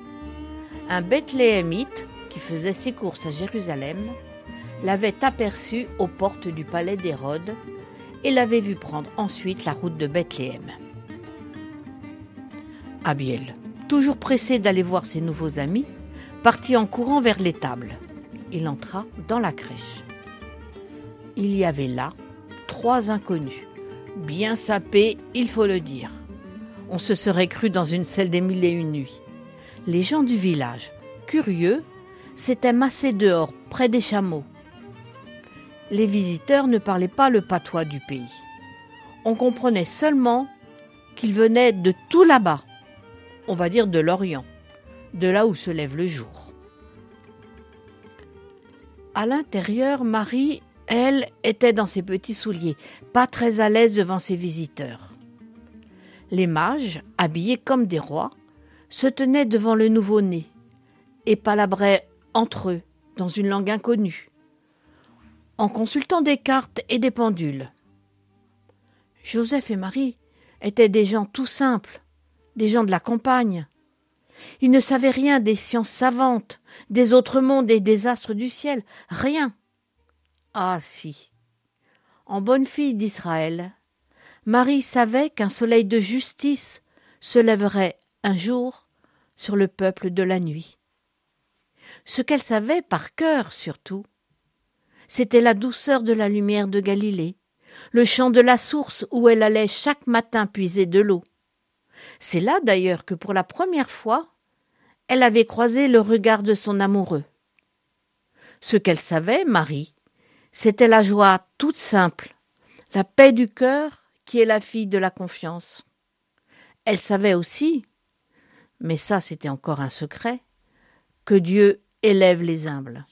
Un Bethléemite, qui faisait ses courses à Jérusalem, l'avait aperçu aux portes du palais d'Hérode et l'avait vu prendre ensuite la route de Bethléem. Abiel, toujours pressé d'aller voir ses nouveaux amis, partit en courant vers l'étable. Il entra dans la crèche. Il y avait là trois inconnus, bien sapés, il faut le dire. On se serait cru dans une selle des mille et une nuits. Les gens du village, curieux, s'étaient massés dehors, près des chameaux. Les visiteurs ne parlaient pas le patois du pays. On comprenait seulement qu'ils venaient de tout là-bas, on va dire de l'Orient de là où se lève le jour. À l'intérieur, Marie Elle était dans ses petits souliers, pas très à l'aise devant ses visiteurs. Les mages, habillés comme des rois, se tenaient devant le nouveau-né et palabraient entre eux dans une langue inconnue, en consultant des cartes et des pendules. Joseph et Marie étaient des gens tout simples, des gens de la campagne. Ils ne savaient rien des sciences savantes, des autres mondes et des astres du ciel, rien. Ah si. En bonne fille d'Israël, Marie savait qu'un soleil de justice se lèverait un jour sur le peuple de la nuit. Ce qu'elle savait par cœur surtout, c'était la douceur de la lumière de Galilée, le chant de la source où elle allait chaque matin puiser de l'eau. C'est là d'ailleurs que pour la première fois, elle avait croisé le regard de son amoureux. Ce qu'elle savait, Marie, c'était la joie toute simple, la paix du cœur qui est la fille de la confiance. Elle savait aussi, mais ça c'était encore un secret, que Dieu élève les humbles.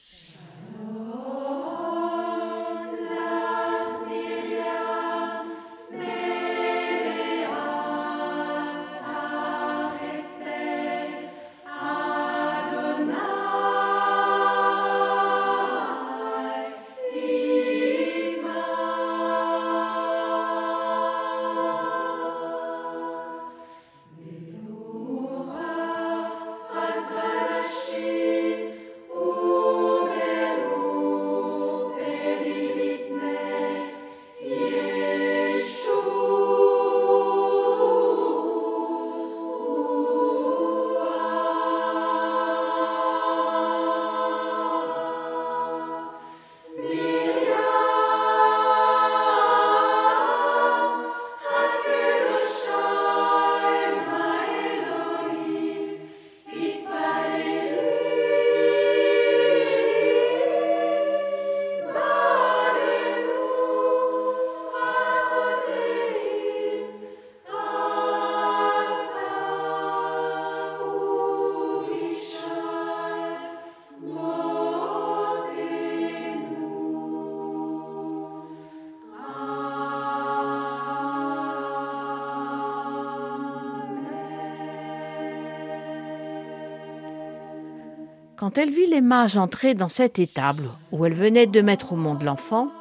Quand elle vit les mages entrer dans cette étable où elle venait de mettre au monde l'enfant,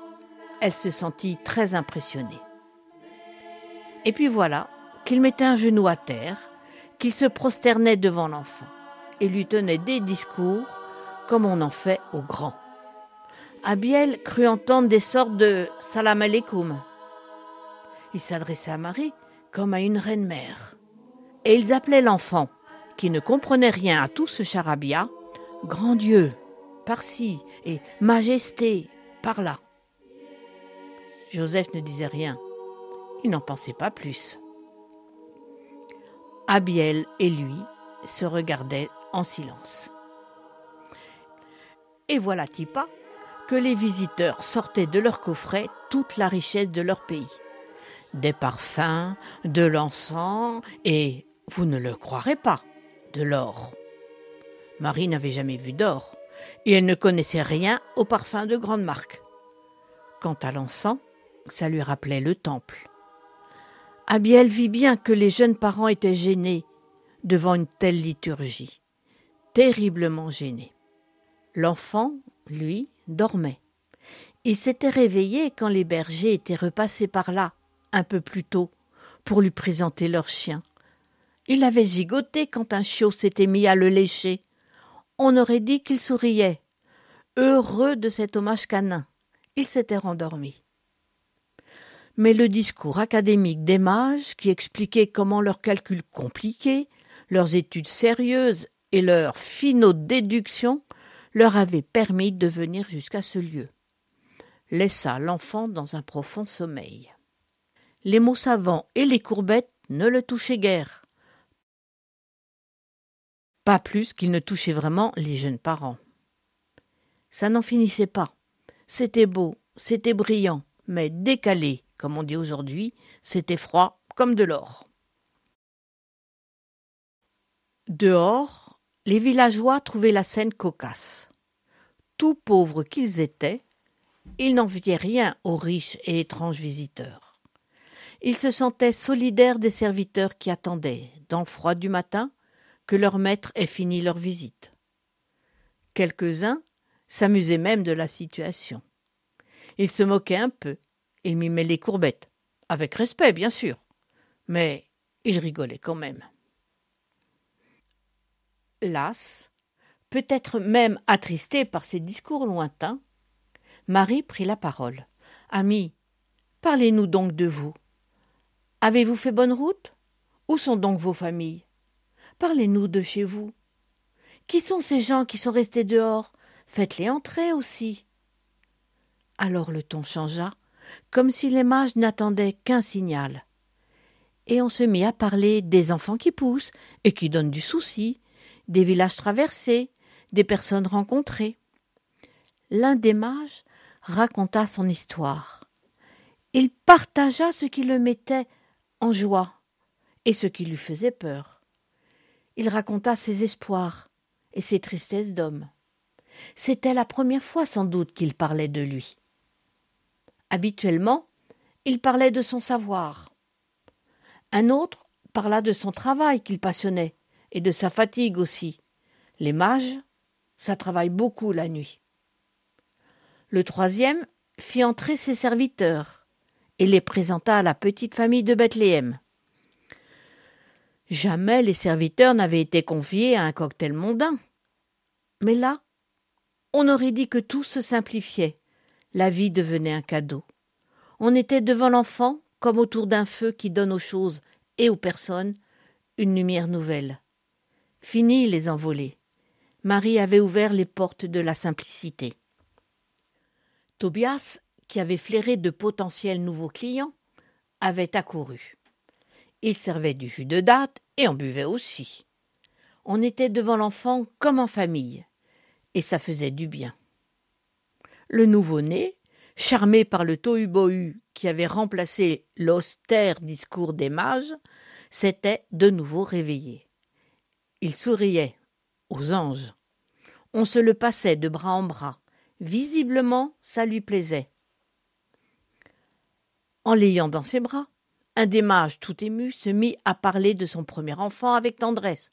elle se sentit très impressionnée. Et puis voilà qu'il mettait un genou à terre, qu'il se prosternait devant l'enfant et lui tenait des discours comme on en fait aux grands. Abiel crut entendre des sortes de salam alaikum. Il s'adressait à Marie comme à une reine mère. Et ils appelaient l'enfant, qui ne comprenait rien à tout ce charabia, Grand Dieu, par-ci, et Majesté, par-là. Joseph ne disait rien. Il n'en pensait pas plus. Abiel et lui se regardaient en silence. Et voilà Tipa que les visiteurs sortaient de leur coffret toute la richesse de leur pays. Des parfums, de l'encens et, vous ne le croirez pas, de l'or. Marie n'avait jamais vu d'or, et elle ne connaissait rien aux parfums de grande marque. Quant à l'encens, ça lui rappelait le temple. Abiel vit bien que les jeunes parents étaient gênés devant une telle liturgie, terriblement gênés. L'enfant, lui, dormait. Il s'était réveillé quand les bergers étaient repassés par là, un peu plus tôt, pour lui présenter leur chien. Il avait gigoté quand un chiot s'était mis à le lécher on aurait dit qu'il souriait. Heureux de cet hommage canin, il s'était rendormi. Mais le discours académique des mages, qui expliquait comment leurs calculs compliqués, leurs études sérieuses et leurs finaux déductions leur avait permis de venir jusqu'à ce lieu, laissa l'enfant dans un profond sommeil. Les mots savants et les courbettes ne le touchaient guère pas plus qu'il ne touchait vraiment les jeunes parents. Ça n'en finissait pas. C'était beau, c'était brillant, mais décalé, comme on dit aujourd'hui, c'était froid comme de l'or. Dehors, les villageois trouvaient la scène cocasse. Tout pauvres qu'ils étaient, il n'enviait rien aux riches et étranges visiteurs. Il se sentait solidaire des serviteurs qui attendaient, dans le froid du matin, que leur maître ait fini leur visite. Quelques-uns s'amusaient même de la situation. Ils se moquaient un peu, ils mimaient les courbettes, avec respect bien sûr, mais ils rigolaient quand même. Las, peut-être même attristée par ces discours lointains, Marie prit la parole. Ami, parlez-nous donc de vous. Avez-vous fait bonne route? Où sont donc vos familles? Parlez-nous de chez vous. Qui sont ces gens qui sont restés dehors? Faites-les entrer aussi. Alors le ton changea, comme si les mages n'attendaient qu'un signal. Et on se mit à parler des enfants qui poussent et qui donnent du souci, des villages traversés, des personnes rencontrées. L'un des mages raconta son histoire. Il partagea ce qui le mettait en joie et ce qui lui faisait peur. Il raconta ses espoirs et ses tristesses d'homme. C'était la première fois sans doute qu'il parlait de lui. Habituellement, il parlait de son savoir. Un autre parla de son travail qu'il passionnait et de sa fatigue aussi. Les mages, ça travaille beaucoup la nuit. Le troisième fit entrer ses serviteurs et les présenta à la petite famille de Bethléem. Jamais les serviteurs n'avaient été confiés à un cocktail mondain. Mais là, on aurait dit que tout se simplifiait. La vie devenait un cadeau. On était devant l'enfant comme autour d'un feu qui donne aux choses et aux personnes une lumière nouvelle. Fini les envolées. Marie avait ouvert les portes de la simplicité. Tobias, qui avait flairé de potentiels nouveaux clients, avait accouru. Il servait du jus de date et en buvait aussi. On était devant l'enfant comme en famille, et ça faisait du bien. Le nouveau-né, charmé par le tohu-bohu qui avait remplacé l'austère discours des mages, s'était de nouveau réveillé. Il souriait aux anges. On se le passait de bras en bras. Visiblement, ça lui plaisait. En l'ayant dans ses bras, un des mages tout ému se mit à parler de son premier enfant avec tendresse,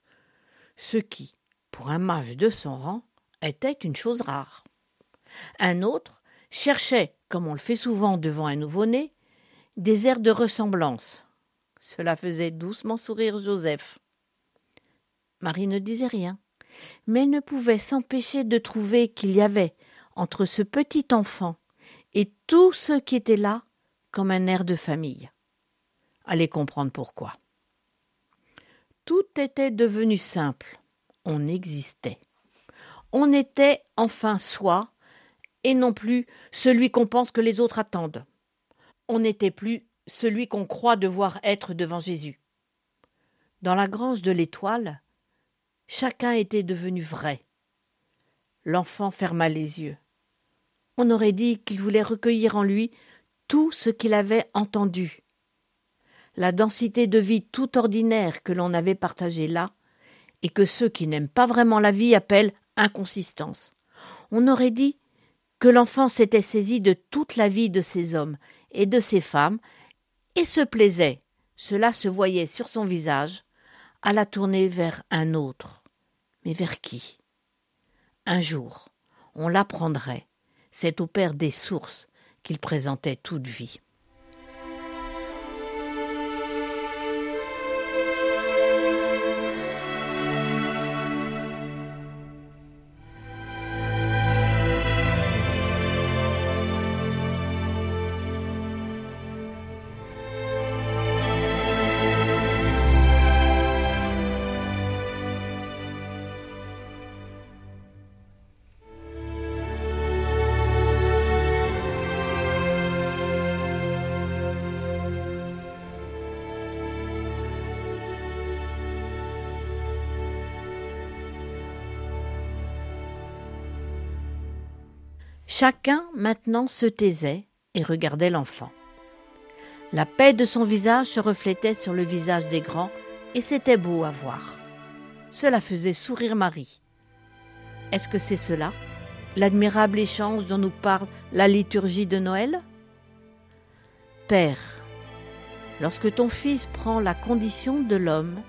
ce qui, pour un mage de son rang, était une chose rare. Un autre cherchait, comme on le fait souvent devant un nouveau-né, des airs de ressemblance. Cela faisait doucement sourire Joseph. Marie ne disait rien, mais ne pouvait s'empêcher de trouver qu'il y avait, entre ce petit enfant et tous ceux qui étaient là comme un air de famille. Allez comprendre pourquoi. Tout était devenu simple. On existait. On était enfin soi, et non plus celui qu'on pense que les autres attendent. On n'était plus celui qu'on croit devoir être devant Jésus. Dans la grange de l'étoile, chacun était devenu vrai. L'enfant ferma les yeux on aurait dit qu'il voulait recueillir en lui tout ce qu'il avait entendu. La densité de vie tout ordinaire que l'on avait partagée là, et que ceux qui n'aiment pas vraiment la vie appellent inconsistance. On aurait dit que l'enfant s'était saisi de toute la vie de ces hommes et de ces femmes, et se plaisait, cela se voyait sur son visage, à la tourner vers un autre. Mais vers qui? Un jour, on l'apprendrait, c'est au Père des sources qu'il présentait toute vie. Chacun maintenant se taisait et regardait l'enfant. La paix de son visage se reflétait sur le visage des grands, et c'était beau à voir. Cela faisait sourire Marie. Est-ce que c'est cela, l'admirable échange dont nous parle la liturgie de Noël? Père, lorsque ton Fils prend la condition de l'homme,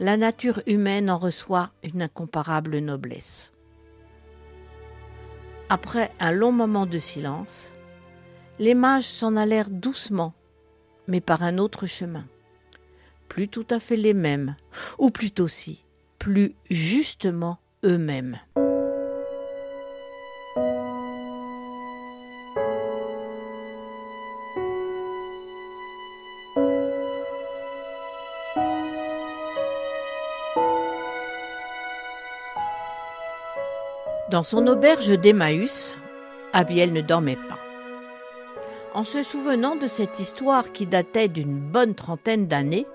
la nature humaine en reçoit une incomparable noblesse. Après un long moment de silence, les mages s'en allèrent doucement, mais par un autre chemin. Plus tout à fait les mêmes, ou plutôt si, plus justement eux-mêmes. Dans son auberge d'Emmaüs, Abiel ne dormait pas. En se souvenant de cette histoire qui datait d'une bonne trentaine d'années,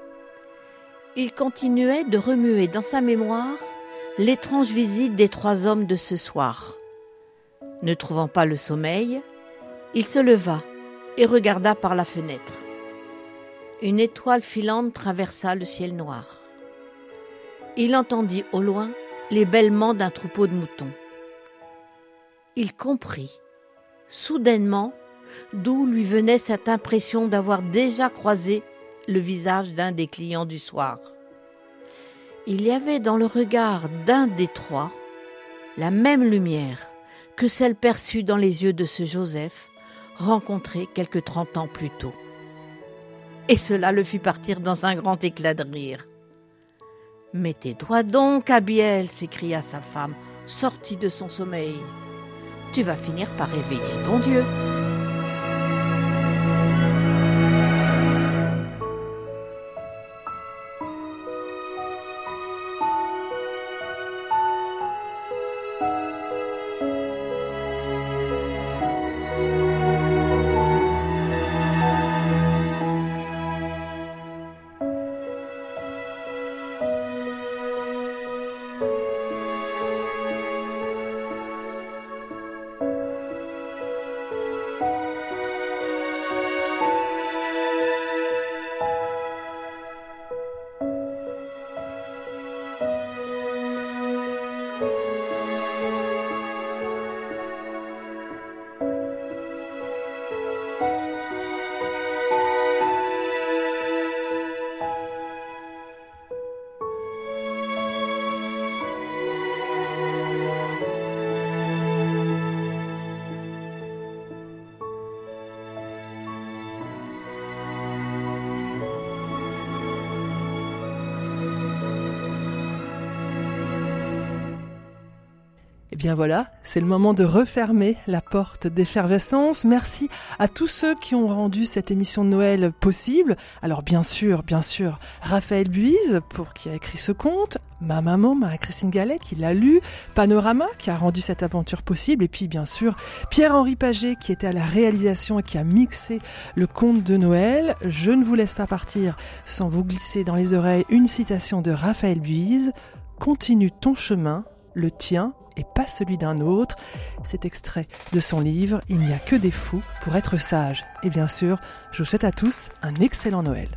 il continuait de remuer dans sa mémoire l'étrange visite des trois hommes de ce soir. Ne trouvant pas le sommeil, il se leva et regarda par la fenêtre. Une étoile filante traversa le ciel noir. Il entendit au loin les bêlements d'un troupeau de moutons il comprit, soudainement, d'où lui venait cette impression d'avoir déjà croisé le visage d'un des clients du soir. Il y avait dans le regard d'un des trois la même lumière que celle perçue dans les yeux de ce Joseph, rencontré quelque trente ans plus tôt. Et cela le fit partir dans un grand éclat de rire. Mettez-toi donc, Abiel, s'écria sa femme, sortie de son sommeil tu vas finir par réveiller le bon Dieu. Et eh bien voilà, c'est le moment de refermer la porte d'effervescence. Merci à tous ceux qui ont rendu cette émission de Noël possible. Alors bien sûr, bien sûr, Raphaël Buise pour qui a écrit ce conte, ma maman Marie-Christine Gallet qui l'a lu, Panorama qui a rendu cette aventure possible et puis bien sûr Pierre-Henri Paget qui était à la réalisation et qui a mixé le conte de Noël. Je ne vous laisse pas partir sans vous glisser dans les oreilles une citation de Raphaël Buise. Continue ton chemin, le tien et pas celui d'un autre. C'est extrait de son livre Il n'y a que des fous pour être sage. Et bien sûr, je vous souhaite à tous un excellent Noël.